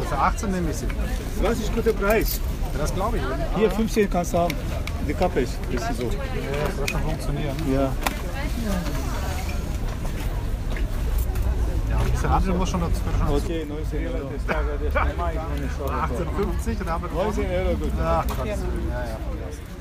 Also 18 nehme ich sie. 20 guter Preis. Das glaube ich. Hier 15 kannst du haben. Die Kappe ist, ist so. Ja, das wird schon funktionieren. Ja. Ja, ein bisschen Handel muss schon dazwischen. Okay, 19 Euro. 18,50 und damit 19 Euro gut. Ach, Gott. Ja, ja, aus.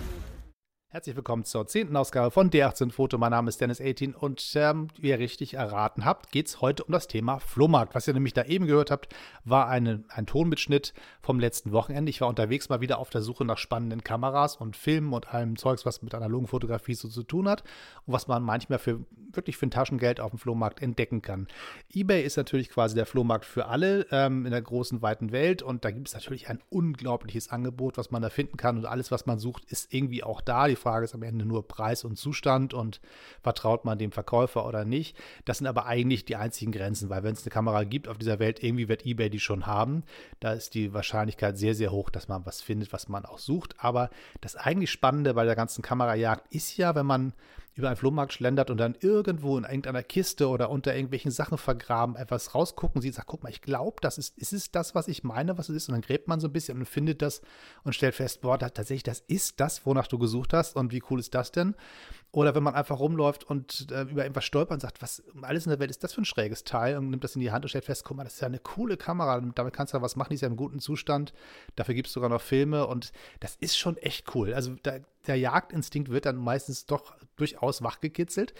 Herzlich willkommen zur zehnten Ausgabe von D18 Foto. Mein Name ist Dennis 18 und ähm, wie ihr richtig erraten habt, geht es heute um das Thema Flohmarkt. Was ihr nämlich da eben gehört habt, war eine, ein Tonmitschnitt vom letzten Wochenende. Ich war unterwegs mal wieder auf der Suche nach spannenden Kameras und Filmen und allem Zeugs, was mit analogen Fotografie so zu tun hat und was man manchmal für wirklich für ein Taschengeld auf dem Flohmarkt entdecken kann. eBay ist natürlich quasi der Flohmarkt für alle ähm, in der großen, weiten Welt und da gibt es natürlich ein unglaubliches Angebot, was man da finden kann und alles, was man sucht, ist irgendwie auch da. Die Frage ist am Ende nur Preis und Zustand und vertraut man dem Verkäufer oder nicht. Das sind aber eigentlich die einzigen Grenzen, weil wenn es eine Kamera gibt auf dieser Welt, irgendwie wird eBay die schon haben. Da ist die Wahrscheinlichkeit sehr, sehr hoch, dass man was findet, was man auch sucht. Aber das eigentlich Spannende bei der ganzen Kamerajagd ist ja, wenn man über einen Flohmarkt schlendert und dann irgendwo in irgendeiner Kiste oder unter irgendwelchen Sachen vergraben etwas rausgucken sieht, sagt, guck mal, ich glaube, das ist, ist es das, was ich meine, was es ist? Und dann gräbt man so ein bisschen und findet das und stellt fest, boah, da, tatsächlich, das ist das, wonach du gesucht hast und wie cool ist das denn? Oder wenn man einfach rumläuft und äh, über irgendwas stolpert und sagt, was alles in der Welt ist das für ein schräges Teil und nimmt das in die Hand und stellt fest, guck mal, das ist ja eine coole Kamera, damit kannst du ja was machen, die ist ja im guten Zustand, dafür gibt es sogar noch Filme und das ist schon echt cool. Also da, der Jagdinstinkt wird dann meistens doch durchaus wachgekitzelt.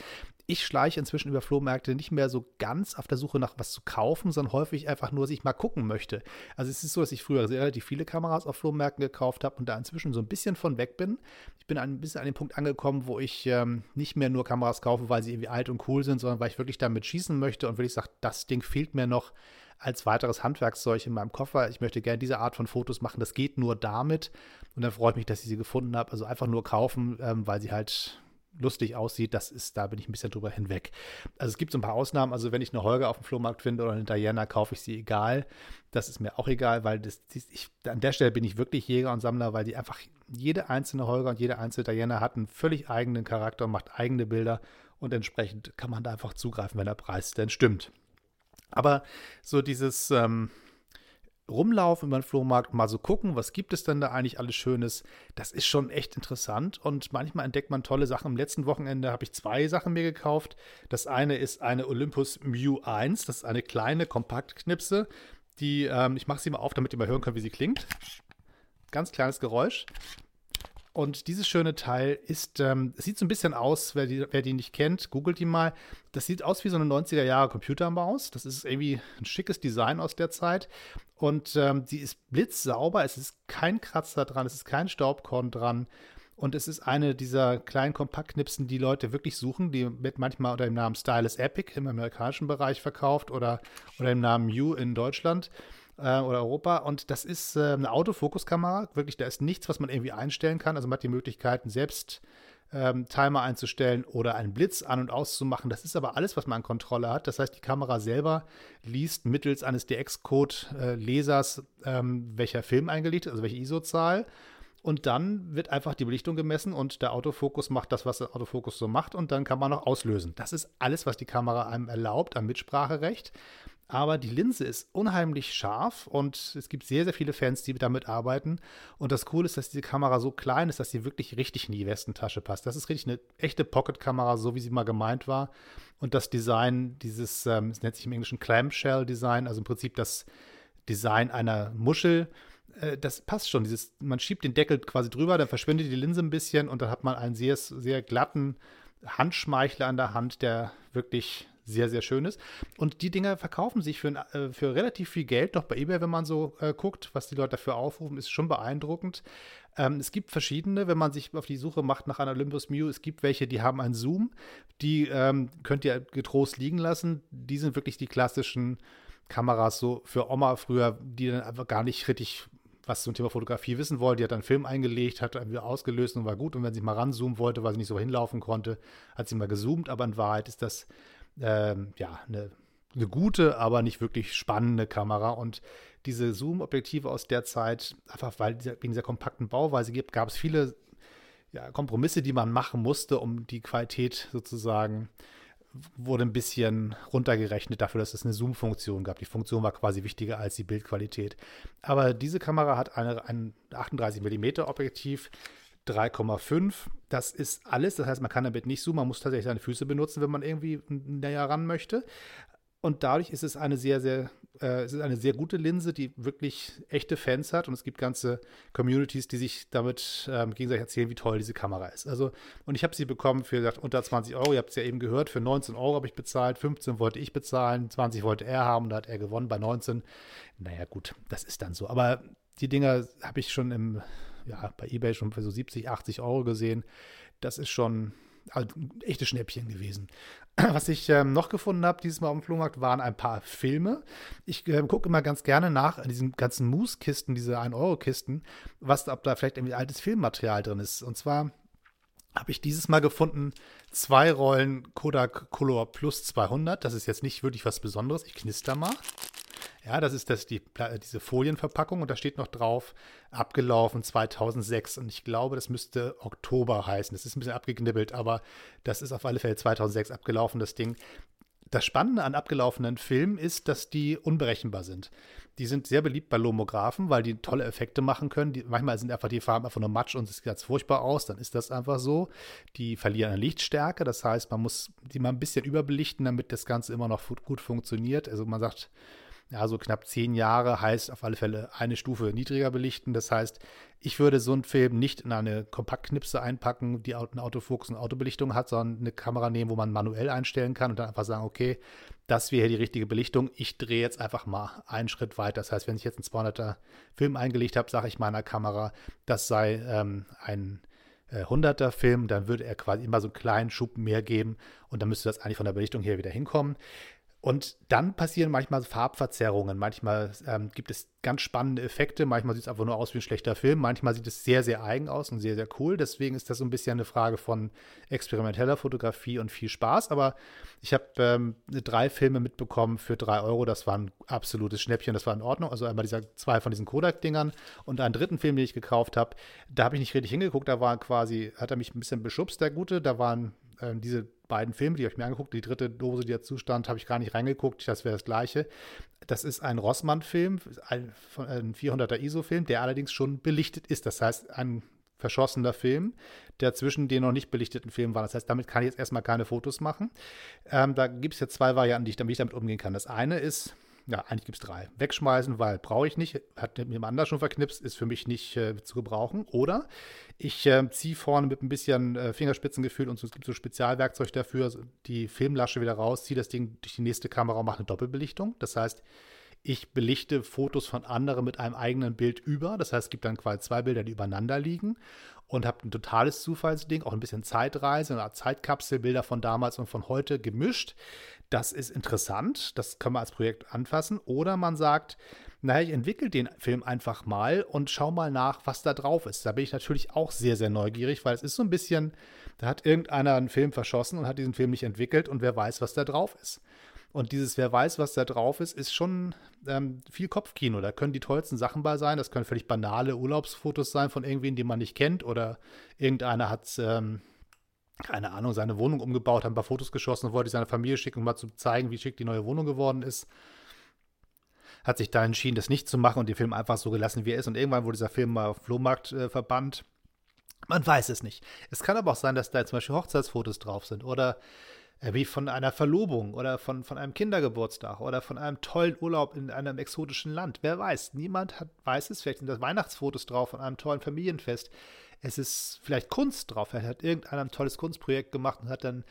Ich schleiche inzwischen über Flohmärkte nicht mehr so ganz auf der Suche nach was zu kaufen, sondern häufig einfach nur, dass ich mal gucken möchte. Also es ist so, dass ich früher relativ viele Kameras auf Flohmärkten gekauft habe und da inzwischen so ein bisschen von weg bin. Ich bin ein bisschen an den Punkt angekommen, wo ich ähm, nicht mehr nur Kameras kaufe, weil sie irgendwie alt und cool sind, sondern weil ich wirklich damit schießen möchte und wirklich sage, das Ding fehlt mir noch als weiteres Handwerkszeug in meinem Koffer. Ich möchte gerne diese Art von Fotos machen. Das geht nur damit. Und dann freut mich, dass ich sie gefunden habe. Also einfach nur kaufen, ähm, weil sie halt lustig aussieht, das ist, da bin ich ein bisschen drüber hinweg. Also es gibt so ein paar Ausnahmen, also wenn ich eine Holger auf dem Flohmarkt finde oder eine Diana, kaufe ich sie egal. Das ist mir auch egal, weil das, ich, an der Stelle bin ich wirklich Jäger und Sammler, weil die einfach, jede einzelne Holger und jede einzelne Diana hat einen völlig eigenen Charakter und macht eigene Bilder und entsprechend kann man da einfach zugreifen, wenn der Preis denn stimmt. Aber so dieses, ähm, rumlaufen über den Flohmarkt, mal so gucken, was gibt es denn da eigentlich alles Schönes. Das ist schon echt interessant und manchmal entdeckt man tolle Sachen. Am letzten Wochenende habe ich zwei Sachen mir gekauft. Das eine ist eine Olympus Mu 1, das ist eine kleine Kompaktknipse, die, ähm, ich mache sie mal auf, damit ihr mal hören könnt, wie sie klingt. Ganz kleines Geräusch. Und dieses schöne Teil ist, ähm, sieht so ein bisschen aus, wer die, wer die nicht kennt, googelt die mal. Das sieht aus wie so eine 90er Jahre Computermaus. Das ist irgendwie ein schickes Design aus der Zeit. Und ähm, die ist blitzsauber. Es ist kein Kratzer dran, es ist kein Staubkorn dran. Und es ist eine dieser kleinen Kompaktknipsen, die Leute wirklich suchen. Die wird manchmal unter dem Namen Stylus Epic im amerikanischen Bereich verkauft oder unter dem Namen Mew in Deutschland äh, oder Europa. Und das ist äh, eine Autofokuskamera. Wirklich, da ist nichts, was man irgendwie einstellen kann. Also man hat die Möglichkeiten, selbst ähm, Timer einzustellen oder einen Blitz an- und auszumachen. Das ist aber alles, was man an Kontrolle hat. Das heißt, die Kamera selber liest mittels eines DX-Code-Lesers, äh, ähm, welcher Film eingelegt ist, also welche ISO-Zahl. Und dann wird einfach die Belichtung gemessen und der Autofokus macht das, was der Autofokus so macht und dann kann man noch auslösen. Das ist alles, was die Kamera einem erlaubt, am Mitspracherecht aber die Linse ist unheimlich scharf und es gibt sehr, sehr viele Fans, die damit arbeiten. Und das Coole ist, dass diese Kamera so klein ist, dass sie wirklich richtig in die Westentasche passt. Das ist richtig eine echte Pocket-Kamera, so wie sie mal gemeint war. Und das Design, dieses, ähm, es nennt sich im Englischen Clamshell-Design, also im Prinzip das Design einer Muschel, äh, das passt schon. Dieses, man schiebt den Deckel quasi drüber, dann verschwindet die Linse ein bisschen und dann hat man einen sehr, sehr glatten Handschmeichler an der Hand, der wirklich sehr, sehr schön ist. Und die Dinger verkaufen sich für, äh, für relativ viel Geld doch bei eBay, wenn man so äh, guckt, was die Leute dafür aufrufen, ist schon beeindruckend. Ähm, es gibt verschiedene, wenn man sich auf die Suche macht nach einer Olympus Mew. Es gibt welche, die haben einen Zoom, die ähm, könnt ihr getrost liegen lassen. Die sind wirklich die klassischen Kameras so für Oma früher, die dann einfach gar nicht richtig was zum Thema Fotografie wissen wollte. Die hat einen Film eingelegt, hat wieder ausgelöst und war gut. Und wenn sie mal ranzoomen wollte, weil sie nicht so hinlaufen konnte, hat sie mal gezoomt. Aber in Wahrheit ist das ähm, ja, eine, eine gute, aber nicht wirklich spannende Kamera. Und diese Zoom-Objektive aus der Zeit, einfach weil dieser, wegen dieser kompakten Bauweise gibt, gab es viele ja, Kompromisse, die man machen musste, um die Qualität sozusagen wurde ein bisschen runtergerechnet dafür, dass es eine Zoom-Funktion gab. Die Funktion war quasi wichtiger als die Bildqualität. Aber diese Kamera hat eine, ein 38 mm Objektiv, 3,5. Das ist alles. Das heißt, man kann damit nicht zoomen. Man muss tatsächlich seine Füße benutzen, wenn man irgendwie näher ran möchte. Und dadurch ist es eine sehr, sehr, äh, es ist eine sehr gute Linse, die wirklich echte Fans hat. Und es gibt ganze Communities, die sich damit ähm, gegenseitig erzählen, wie toll diese Kamera ist. Also, und ich habe sie bekommen für gesagt, unter 20 Euro. Ihr habt es ja eben gehört, für 19 Euro habe ich bezahlt, 15 wollte ich bezahlen, 20 wollte er haben, da hat er gewonnen bei 19. Naja, gut, das ist dann so. Aber die Dinger habe ich schon im, ja, bei Ebay schon für so 70, 80 Euro gesehen. Das ist schon also ein echtes Schnäppchen gewesen. Was ich ähm, noch gefunden habe dieses Mal auf dem Flohmarkt waren ein paar Filme. Ich äh, gucke immer ganz gerne nach in diesen ganzen Moose-Kisten, diese 1-Euro-Kisten, was, ob da vielleicht irgendwie altes Filmmaterial drin ist. Und zwar habe ich dieses Mal gefunden zwei Rollen Kodak Color Plus 200. Das ist jetzt nicht wirklich was Besonderes. Ich knister mal. Ja, das ist das, die, diese Folienverpackung und da steht noch drauf, abgelaufen 2006 und ich glaube, das müsste Oktober heißen. Das ist ein bisschen abgeknibbelt, aber das ist auf alle Fälle 2006 abgelaufen, das Ding. Das Spannende an abgelaufenen Filmen ist, dass die unberechenbar sind. Die sind sehr beliebt bei Lomographen, weil die tolle Effekte machen können. Die, manchmal sind einfach die Farben einfach nur matsch und es sieht ganz furchtbar aus. Dann ist das einfach so. Die verlieren an Lichtstärke. Das heißt, man muss die mal ein bisschen überbelichten, damit das Ganze immer noch gut funktioniert. Also man sagt, ja, so knapp zehn Jahre heißt auf alle Fälle eine Stufe niedriger belichten. Das heißt, ich würde so einen Film nicht in eine Kompaktknipse einpacken, die einen Autofokus und Autobelichtung hat, sondern eine Kamera nehmen, wo man manuell einstellen kann und dann einfach sagen, okay, das wäre hier die richtige Belichtung. Ich drehe jetzt einfach mal einen Schritt weiter. Das heißt, wenn ich jetzt einen 200er Film eingelegt habe, sage ich meiner Kamera, das sei ähm, ein 100er äh, Film, dann würde er quasi immer so einen kleinen Schub mehr geben und dann müsste das eigentlich von der Belichtung her wieder hinkommen. Und dann passieren manchmal Farbverzerrungen. Manchmal ähm, gibt es ganz spannende Effekte. Manchmal sieht es einfach nur aus wie ein schlechter Film. Manchmal sieht es sehr, sehr eigen aus und sehr, sehr cool. Deswegen ist das so ein bisschen eine Frage von experimenteller Fotografie und viel Spaß. Aber ich habe ähm, drei Filme mitbekommen für drei Euro. Das war ein absolutes Schnäppchen. Das war in Ordnung. Also einmal dieser, zwei von diesen Kodak-Dingern und einen dritten Film, den ich gekauft habe. Da habe ich nicht richtig hingeguckt. Da war quasi, hat er mich ein bisschen beschubst, der Gute. Da waren ähm, diese beiden Filme, die habe ich mir angeguckt. Die dritte Dose, die dazu stand, habe ich gar nicht reingeguckt. Das wäre das gleiche. Das ist ein Rossmann-Film, ein, ein 400er ISO-Film, der allerdings schon belichtet ist. Das heißt, ein verschossener Film, der zwischen den noch nicht belichteten Filmen war. Das heißt, damit kann ich jetzt erstmal keine Fotos machen. Ähm, da gibt es jetzt zwei Varianten, die ich, damit ich damit umgehen kann. Das eine ist, ja, eigentlich gibt es drei. Wegschmeißen, weil brauche ich nicht. Hat mit jemand anders schon verknipst, ist für mich nicht äh, zu gebrauchen. Oder ich äh, ziehe vorne mit ein bisschen äh, Fingerspitzengefühl und so, es gibt so Spezialwerkzeug dafür, die Filmlasche wieder raus, ziehe das Ding durch die nächste Kamera und mache eine Doppelbelichtung. Das heißt, ich belichte Fotos von anderen mit einem eigenen Bild über. Das heißt, es gibt dann quasi zwei Bilder, die übereinander liegen und habe ein totales Zufallsding, auch ein bisschen Zeitreise, eine Art Zeitkapsel, Bilder von damals und von heute gemischt. Das ist interessant, das kann man als Projekt anfassen. Oder man sagt, naja, ich entwickle den Film einfach mal und schau mal nach, was da drauf ist. Da bin ich natürlich auch sehr, sehr neugierig, weil es ist so ein bisschen, da hat irgendeiner einen Film verschossen und hat diesen Film nicht entwickelt und wer weiß, was da drauf ist. Und dieses, wer weiß, was da drauf ist, ist schon ähm, viel Kopfkino. Da können die tollsten Sachen bei sein. Das können völlig banale Urlaubsfotos sein von irgendwen, den man nicht kennt. Oder irgendeiner hat, ähm, keine Ahnung, seine Wohnung umgebaut, hat ein paar Fotos geschossen und wollte seiner Familie schicken, um mal zu zeigen, wie schick die neue Wohnung geworden ist. Hat sich da entschieden, das nicht zu machen und den Film einfach so gelassen, wie er ist. Und irgendwann wurde dieser Film mal auf Flohmarkt äh, verbannt. Man weiß es nicht. Es kann aber auch sein, dass da zum Beispiel Hochzeitsfotos drauf sind oder äh, wie von einer Verlobung oder von, von einem Kindergeburtstag oder von einem tollen Urlaub in einem exotischen Land. Wer weiß, niemand hat, weiß es. Vielleicht sind das Weihnachtsfotos drauf von einem tollen Familienfest. Es ist vielleicht Kunst drauf. Er hat irgendein tolles Kunstprojekt gemacht und hat dann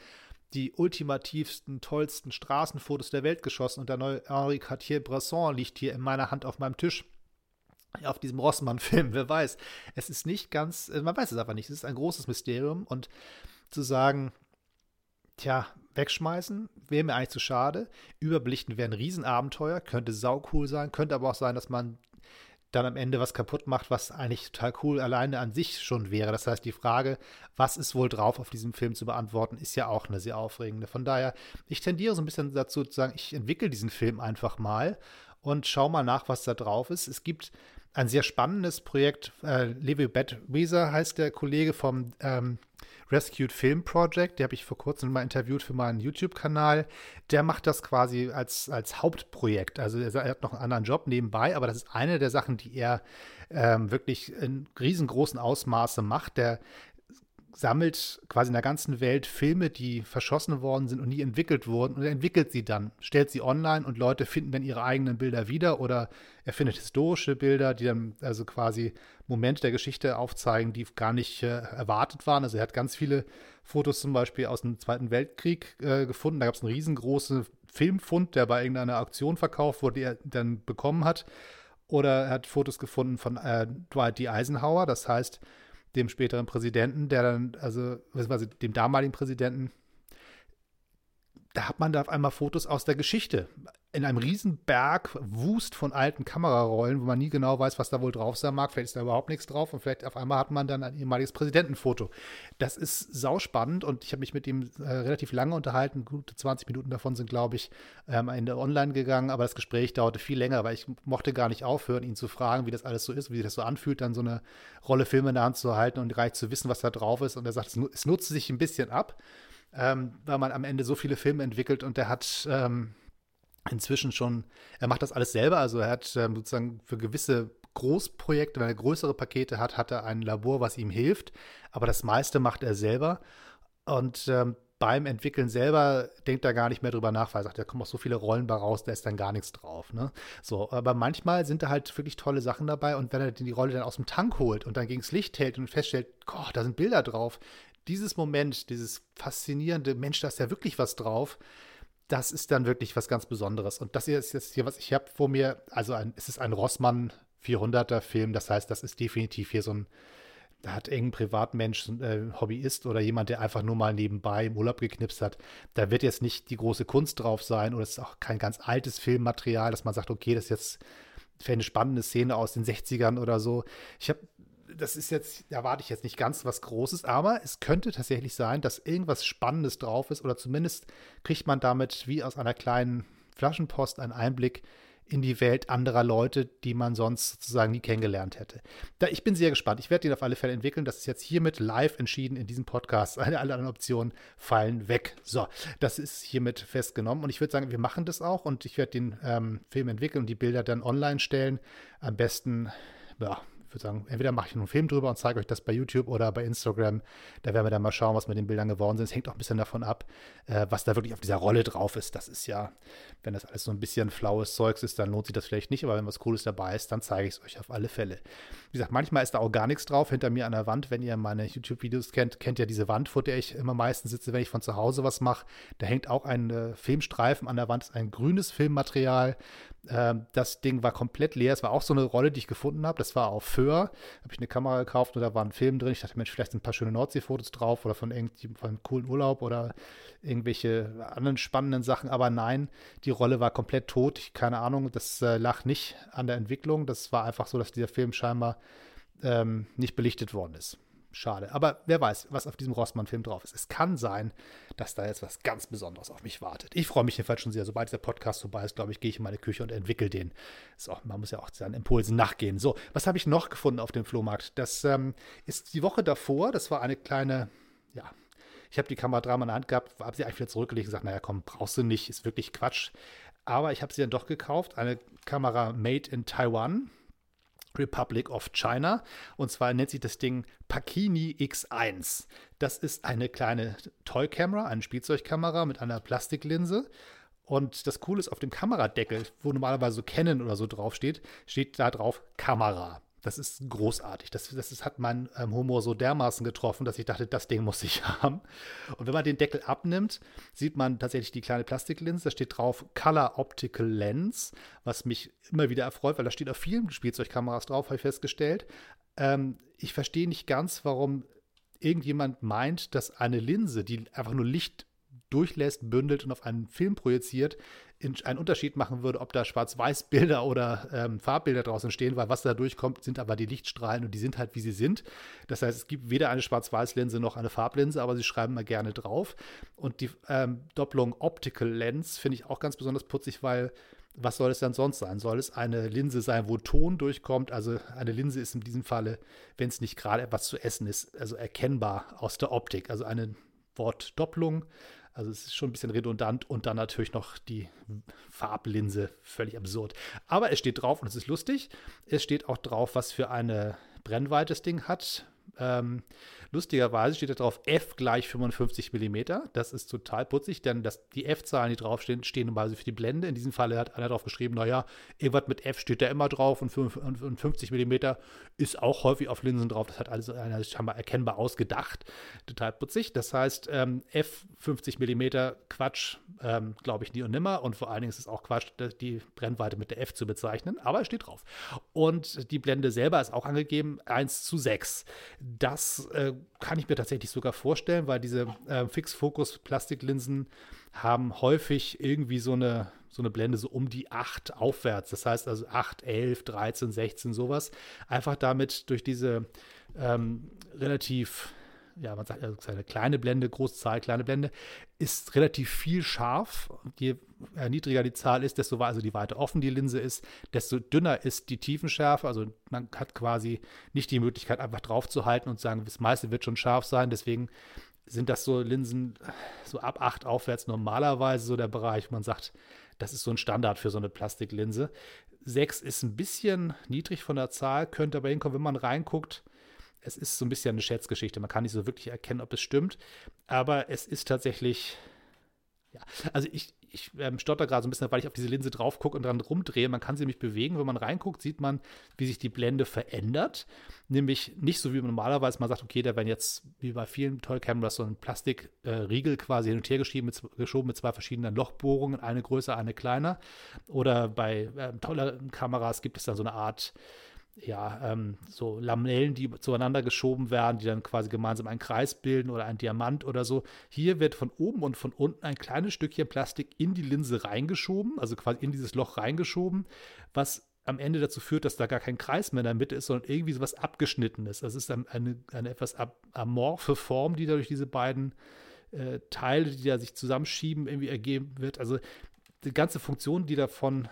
die ultimativsten, tollsten Straßenfotos der Welt geschossen. Und der neue Henri Cartier-Bresson liegt hier in meiner Hand auf meinem Tisch auf diesem Rossmann-Film, wer weiß. Es ist nicht ganz, äh, man weiß es einfach nicht. Es ist ein großes Mysterium und zu sagen, tja, wegschmeißen, wäre mir eigentlich zu schade. Überbelichten wäre ein Riesenabenteuer, könnte saucool sein, könnte aber auch sein, dass man dann am Ende was kaputt macht, was eigentlich total cool alleine an sich schon wäre. Das heißt, die Frage, was ist wohl drauf auf diesem Film zu beantworten, ist ja auch eine sehr aufregende. Von daher, ich tendiere so ein bisschen dazu zu sagen, ich entwickle diesen Film einfach mal und schau mal nach, was da drauf ist. Es gibt ein sehr spannendes Projekt. Äh, Levi Weser heißt der Kollege vom ähm, Rescued Film Project. Der habe ich vor kurzem mal interviewt für meinen YouTube-Kanal. Der macht das quasi als, als Hauptprojekt. Also er hat noch einen anderen Job nebenbei, aber das ist eine der Sachen, die er ähm, wirklich in riesengroßen Ausmaße macht. Der sammelt quasi in der ganzen Welt Filme, die verschossen worden sind und nie entwickelt wurden und entwickelt sie dann, stellt sie online und Leute finden dann ihre eigenen Bilder wieder oder er findet historische Bilder, die dann also quasi Momente der Geschichte aufzeigen, die gar nicht äh, erwartet waren. Also er hat ganz viele Fotos zum Beispiel aus dem Zweiten Weltkrieg äh, gefunden. Da gab es einen riesengroßen Filmfund, der bei irgendeiner Auktion verkauft wurde, die er dann bekommen hat. Oder er hat Fotos gefunden von äh, Dwight D. Eisenhower, das heißt, dem späteren Präsidenten, der dann, also, beziehungsweise dem damaligen Präsidenten, da hat man da auf einmal Fotos aus der Geschichte. In einem riesen Berg, Wust von alten Kamerarollen, wo man nie genau weiß, was da wohl drauf sein mag. Vielleicht ist da überhaupt nichts drauf und vielleicht auf einmal hat man dann ein ehemaliges Präsidentenfoto. Das ist sauspannend und ich habe mich mit ihm äh, relativ lange unterhalten. Gute 20 Minuten davon sind, glaube ich, ähm, am Ende online gegangen, aber das Gespräch dauerte viel länger, weil ich mochte gar nicht aufhören, ihn zu fragen, wie das alles so ist, wie sich das so anfühlt, dann so eine Rolle Filme in der Hand zu halten und reicht zu wissen, was da drauf ist. Und er sagt, es nutzt sich ein bisschen ab ähm, weil man am Ende so viele Filme entwickelt und der hat ähm, inzwischen schon, er macht das alles selber, also er hat ähm, sozusagen für gewisse Großprojekte, wenn er größere Pakete hat, hat er ein Labor, was ihm hilft, aber das meiste macht er selber. Und ähm, beim Entwickeln selber denkt er gar nicht mehr drüber nach, weil er sagt, da kommen auch so viele Rollen bei raus, da ist dann gar nichts drauf. Ne? So, aber manchmal sind da halt wirklich tolle Sachen dabei. Und wenn er die Rolle dann aus dem Tank holt und dann gegen das Licht hält und feststellt, Gott, da sind Bilder drauf, dieses Moment, dieses faszinierende Mensch, da ist ja wirklich was drauf, das ist dann wirklich was ganz Besonderes. Und das hier ist jetzt hier, was ich habe vor mir, also ein, es ist ein Rossmann 400er Film, das heißt, das ist definitiv hier so ein, da hat irgendein Privatmensch, äh, Hobbyist oder jemand, der einfach nur mal nebenbei im Urlaub geknipst hat, da wird jetzt nicht die große Kunst drauf sein oder es ist auch kein ganz altes Filmmaterial, dass man sagt, okay, das ist jetzt für eine spannende Szene aus den 60ern oder so. Ich habe das ist jetzt, da erwarte ich jetzt nicht ganz was Großes, aber es könnte tatsächlich sein, dass irgendwas Spannendes drauf ist oder zumindest kriegt man damit wie aus einer kleinen Flaschenpost einen Einblick in die Welt anderer Leute, die man sonst sozusagen nie kennengelernt hätte. Da, ich bin sehr gespannt. Ich werde den auf alle Fälle entwickeln. Das ist jetzt hiermit live entschieden in diesem Podcast. Alle anderen Optionen fallen weg. So, das ist hiermit festgenommen. Und ich würde sagen, wir machen das auch und ich werde den ähm, Film entwickeln und die Bilder dann online stellen. Am besten, ja, würde sagen, entweder mache ich einen Film drüber und zeige euch das bei YouTube oder bei Instagram. Da werden wir dann mal schauen, was mit den Bildern geworden sind. Es hängt auch ein bisschen davon ab, äh, was da wirklich auf dieser Rolle drauf ist. Das ist ja, wenn das alles so ein bisschen flaues Zeugs ist, dann lohnt sich das vielleicht nicht. Aber wenn was Cooles dabei ist, dann zeige ich es euch auf alle Fälle. Wie gesagt, manchmal ist da auch gar nichts drauf. Hinter mir an der Wand, wenn ihr meine YouTube-Videos kennt, kennt ihr diese Wand, vor der ich immer meistens sitze, wenn ich von zu Hause was mache. Da hängt auch ein äh, Filmstreifen an der Wand, ist ein grünes Filmmaterial. Ähm, das Ding war komplett leer. Es war auch so eine Rolle, die ich gefunden habe. Das war auf Föhr. Habe ich eine Kamera gekauft und da war ein Film drin. Ich dachte, Mensch, vielleicht sind ein paar schöne Nordsee-Fotos drauf oder von irgendeinem coolen Urlaub oder irgendwelche anderen spannenden Sachen. Aber nein, die Rolle war komplett tot. Ich, keine Ahnung, das äh, lag nicht an der Entwicklung. Das war einfach so, dass dieser Film scheinbar ähm, nicht belichtet worden ist. Schade. Aber wer weiß, was auf diesem Rossmann-Film drauf ist. Es kann sein, dass da jetzt was ganz Besonderes auf mich wartet. Ich freue mich jedenfalls schon sehr. Sobald dieser Podcast vorbei ist, glaube ich, gehe ich in meine Küche und entwickle den. So, man muss ja auch seinen Impulsen nachgehen. So, was habe ich noch gefunden auf dem Flohmarkt? Das ähm, ist die Woche davor. Das war eine kleine, ja, ich habe die Kamera dreimal in der Hand gehabt, habe sie eigentlich wieder zurückgelegt und gesagt, naja, komm, brauchst du nicht, ist wirklich Quatsch. Aber ich habe sie dann doch gekauft. Eine Kamera made in Taiwan Republic of China. Und zwar nennt sich das Ding Pakini X1. Das ist eine kleine Toy-Camera, eine Spielzeugkamera mit einer Plastiklinse. Und das Coole ist, auf dem Kameradeckel, wo normalerweise so Canon oder so draufsteht, steht da drauf Kamera. Das ist großartig. Das, das ist, hat meinen ähm, Humor so dermaßen getroffen, dass ich dachte, das Ding muss ich haben. Und wenn man den Deckel abnimmt, sieht man tatsächlich die kleine Plastiklinse. Da steht drauf Color Optical Lens, was mich immer wieder erfreut, weil da steht auf vielen Spielzeugkameras drauf, habe ich festgestellt. Ähm, ich verstehe nicht ganz, warum irgendjemand meint, dass eine Linse, die einfach nur Licht durchlässt, bündelt und auf einen Film projiziert, einen Unterschied machen würde, ob da Schwarz-Weiß-Bilder oder ähm, Farbbilder draußen stehen, weil was da durchkommt, sind aber die Lichtstrahlen und die sind halt, wie sie sind. Das heißt, es gibt weder eine Schwarz-Weiß-Linse noch eine Farblinse, aber sie schreiben mal gerne drauf. Und die ähm, Doppelung Optical Lens finde ich auch ganz besonders putzig, weil was soll es dann sonst sein? Soll es eine Linse sein, wo Ton durchkommt? Also eine Linse ist in diesem Falle, wenn es nicht gerade etwas zu essen ist, also erkennbar aus der Optik. Also eine Wortdopplung. Also es ist schon ein bisschen redundant und dann natürlich noch die Farblinse, völlig absurd. Aber es steht drauf und es ist lustig. Es steht auch drauf, was für eine Brennweite das Ding hat. Ähm, lustigerweise steht da drauf F gleich 55 mm. Das ist total putzig, denn das, die F-Zahlen, die draufstehen, stehen normalerweise für die Blende. In diesem Fall hat einer drauf geschrieben, naja, irgendwas mit F steht da immer drauf und 50 mm ist auch häufig auf Linsen drauf. Das hat also einer scheinbar erkennbar ausgedacht. Total putzig. Das heißt, ähm, F 50 mm Quatsch, ähm, glaube ich nie und nimmer. Und vor allen Dingen ist es auch Quatsch, die Brennweite mit der F zu bezeichnen, aber es steht drauf. Und die Blende selber ist auch angegeben 1 zu 6. Das äh, kann ich mir tatsächlich sogar vorstellen, weil diese äh, Fix-Fokus-Plastiklinsen haben häufig irgendwie so eine, so eine Blende so um die 8 aufwärts. Das heißt also 8, 11, 13, 16, sowas. Einfach damit durch diese ähm, relativ ja, man sagt, also eine kleine Blende, große Zahl, kleine Blende, ist relativ viel scharf. Je äh, niedriger die Zahl ist, desto also die weiter offen die Linse ist, desto dünner ist die Tiefenschärfe. Also man hat quasi nicht die Möglichkeit, einfach drauf zu halten und zu sagen, das meiste wird schon scharf sein. Deswegen sind das so Linsen so ab 8 aufwärts normalerweise so der Bereich, man sagt, das ist so ein Standard für so eine Plastiklinse. 6 ist ein bisschen niedrig von der Zahl, könnte aber hinkommen, wenn man reinguckt, es ist so ein bisschen eine Schätzgeschichte. Man kann nicht so wirklich erkennen, ob es stimmt. Aber es ist tatsächlich, ja, also ich, ich ähm, stotter gerade so ein bisschen, weil ich auf diese Linse drauf gucke und dran rumdrehe. Man kann sie nämlich bewegen. Wenn man reinguckt, sieht man, wie sich die Blende verändert. Nämlich nicht so, wie man normalerweise mal sagt, okay, da werden jetzt, wie bei vielen Toy-Cameras, so ein Plastikriegel äh, quasi hin und her geschoben mit, geschoben mit zwei verschiedenen Lochbohrungen, eine größer, eine kleiner. Oder bei äh, tolleren Kameras gibt es dann so eine Art ja, ähm, so Lamellen, die zueinander geschoben werden, die dann quasi gemeinsam einen Kreis bilden oder ein Diamant oder so. Hier wird von oben und von unten ein kleines Stückchen Plastik in die Linse reingeschoben, also quasi in dieses Loch reingeschoben, was am Ende dazu führt, dass da gar kein Kreis mehr in der Mitte ist, sondern irgendwie so was abgeschnittenes. Das ist eine, eine etwas amorphe Form, die dadurch diese beiden äh, Teile, die da sich zusammenschieben, irgendwie ergeben wird. Also die ganze Funktion, die davon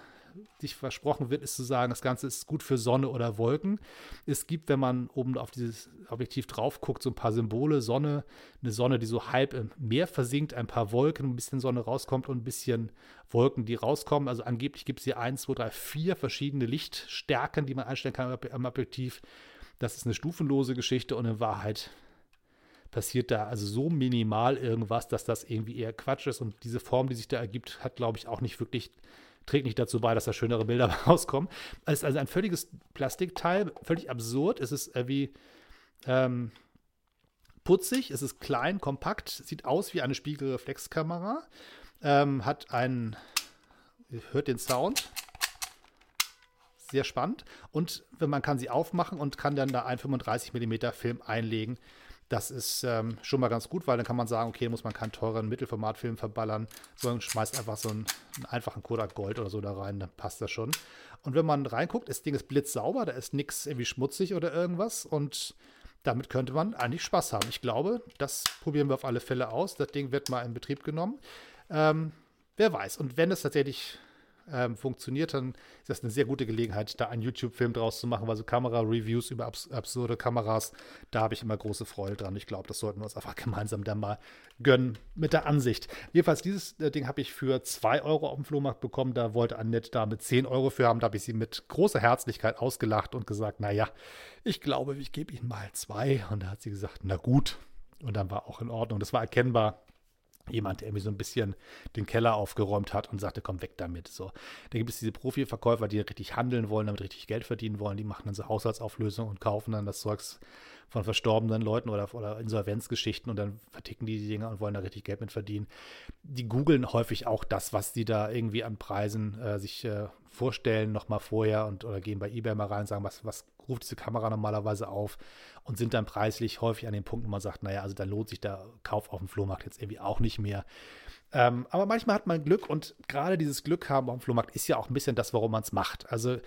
sich versprochen wird, ist zu sagen, das Ganze ist gut für Sonne oder Wolken. Es gibt, wenn man oben auf dieses Objektiv drauf guckt, so ein paar Symbole. Sonne, eine Sonne, die so halb im Meer versinkt, ein paar Wolken, ein bisschen Sonne rauskommt und ein bisschen Wolken, die rauskommen. Also angeblich gibt es hier eins, zwei, drei, vier verschiedene Lichtstärken, die man einstellen kann am Objektiv. Das ist eine stufenlose Geschichte und in Wahrheit passiert da also so minimal irgendwas, dass das irgendwie eher Quatsch ist. Und diese Form, die sich da ergibt, hat, glaube ich, auch nicht wirklich trägt nicht dazu bei, dass da schönere Bilder rauskommen. Es ist also ein völliges Plastikteil, völlig absurd. Es ist äh, wie ähm, putzig, es ist klein, kompakt, sieht aus wie eine Spiegelreflexkamera, ähm, hat einen, hört den Sound, sehr spannend. Und man kann sie aufmachen und kann dann da einen 35 mm Film einlegen. Das ist ähm, schon mal ganz gut, weil dann kann man sagen, okay, muss man keinen teuren Mittelformatfilm verballern, sondern schmeißt einfach so einen, einen, einfachen Kodak Gold oder so da rein, dann passt das schon. Und wenn man reinguckt, das Ding ist blitzsauber, da ist nichts irgendwie schmutzig oder irgendwas und damit könnte man eigentlich Spaß haben. Ich glaube, das probieren wir auf alle Fälle aus. Das Ding wird mal in Betrieb genommen. Ähm, wer weiß. Und wenn es tatsächlich ähm, funktioniert, dann ist das eine sehr gute Gelegenheit, da einen YouTube-Film draus zu machen, weil so Kamera-Reviews über abs absurde Kameras, da habe ich immer große Freude dran. Ich glaube, das sollten wir uns einfach gemeinsam dann mal gönnen mit der Ansicht. Jedenfalls, dieses äh, Ding habe ich für 2 Euro auf dem Flohmarkt bekommen. Da wollte Annette da mit 10 Euro für haben. Da habe ich sie mit großer Herzlichkeit ausgelacht und gesagt, naja, ich glaube, ich gebe Ihnen mal zwei. Und da hat sie gesagt, na gut. Und dann war auch in Ordnung. Das war erkennbar, jemand, der irgendwie so ein bisschen den Keller aufgeräumt hat und sagte, komm weg damit. So, da gibt es diese Profiverkäufer, die richtig handeln wollen, damit richtig Geld verdienen wollen. Die machen dann so Haushaltsauflösungen und kaufen dann das Zeugs von verstorbenen Leuten oder, oder Insolvenzgeschichten und dann verticken die die Dinge und wollen da richtig Geld mit verdienen. Die googeln häufig auch das, was die da irgendwie an Preisen äh, sich äh, vorstellen, nochmal vorher und oder gehen bei eBay mal rein und sagen, was, was ruft diese Kamera normalerweise auf und sind dann preislich häufig an dem Punkt, wo man sagt, naja, also da lohnt sich der Kauf auf dem Flohmarkt jetzt irgendwie auch nicht mehr. Ähm, aber manchmal hat man Glück und gerade dieses Glück haben auf dem Flohmarkt ist ja auch ein bisschen das, warum man es macht. Also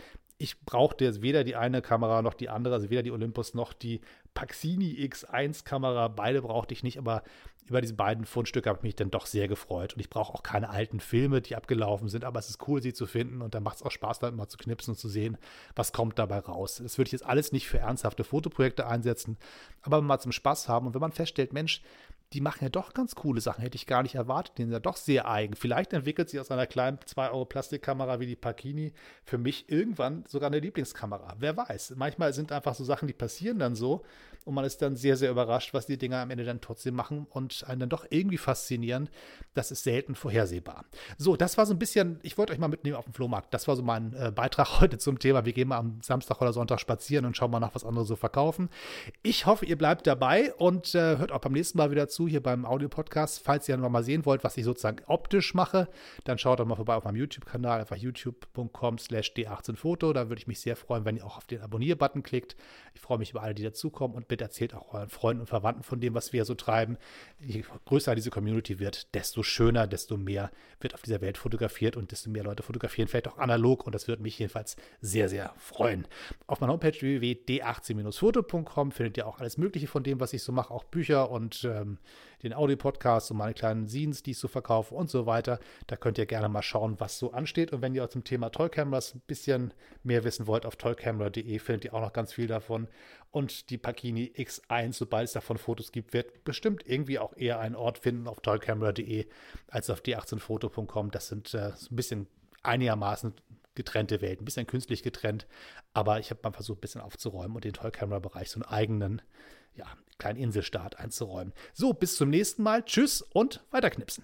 ich brauchte jetzt weder die eine Kamera noch die andere, also weder die Olympus noch die Paxini X1 Kamera. Beide brauchte ich nicht, aber über diese beiden Fundstücke habe ich mich dann doch sehr gefreut. Und ich brauche auch keine alten Filme, die abgelaufen sind, aber es ist cool, sie zu finden und dann macht es auch Spaß, da immer zu knipsen und zu sehen, was kommt dabei raus. Das würde ich jetzt alles nicht für ernsthafte Fotoprojekte einsetzen, aber mal zum Spaß haben. Und wenn man feststellt, Mensch, die machen ja doch ganz coole Sachen, hätte ich gar nicht erwartet. Die sind ja doch sehr eigen. Vielleicht entwickelt sich aus einer kleinen 2 Euro Plastikkamera wie die Pacini für mich irgendwann sogar eine Lieblingskamera. Wer weiß. Manchmal sind einfach so Sachen, die passieren dann so und man ist dann sehr, sehr überrascht, was die Dinger am Ende dann trotzdem machen und einen dann doch irgendwie faszinieren. Das ist selten vorhersehbar. So, das war so ein bisschen, ich wollte euch mal mitnehmen auf den Flohmarkt. Das war so mein äh, Beitrag heute zum Thema. Wir gehen mal am Samstag oder Sonntag spazieren und schauen mal nach, was andere so verkaufen. Ich hoffe, ihr bleibt dabei und äh, hört auch beim nächsten Mal wieder zu hier beim Audio-Podcast. Falls ihr noch mal sehen wollt, was ich sozusagen optisch mache, dann schaut doch mal vorbei auf meinem YouTube-Kanal, einfach youtube.com slash d18foto. Da würde ich mich sehr freuen, wenn ihr auch auf den Abonnier-Button klickt. Ich freue mich über alle, die dazukommen und bitte erzählt auch euren Freunden und Verwandten von dem, was wir so treiben. Je größer diese Community wird, desto schöner, desto mehr wird auf dieser Welt fotografiert und desto mehr Leute fotografieren, vielleicht auch analog und das würde mich jedenfalls sehr, sehr freuen. Auf meiner Homepage www.d18-foto.com findet ihr auch alles Mögliche von dem, was ich so mache, auch Bücher und ähm, den Audio-Podcast und meine kleinen Scenes, die ich so verkaufe und so weiter. Da könnt ihr gerne mal schauen, was so ansteht. Und wenn ihr zum Thema Toy Cameras ein bisschen mehr wissen wollt, auf toycamera.de findet ihr auch noch ganz viel davon. Und die Pacini X1, sobald es davon Fotos gibt, wird bestimmt irgendwie auch eher einen Ort finden auf toycamera.de als auf d18foto.com. Das sind äh, ein bisschen einigermaßen getrennte Welten, ein bisschen künstlich getrennt, aber ich habe mal versucht, ein bisschen aufzuräumen und den Toy-Camera-Bereich so einen eigenen ja, kleinen Inselstaat einzuräumen. So, bis zum nächsten Mal. Tschüss und weiterknipsen.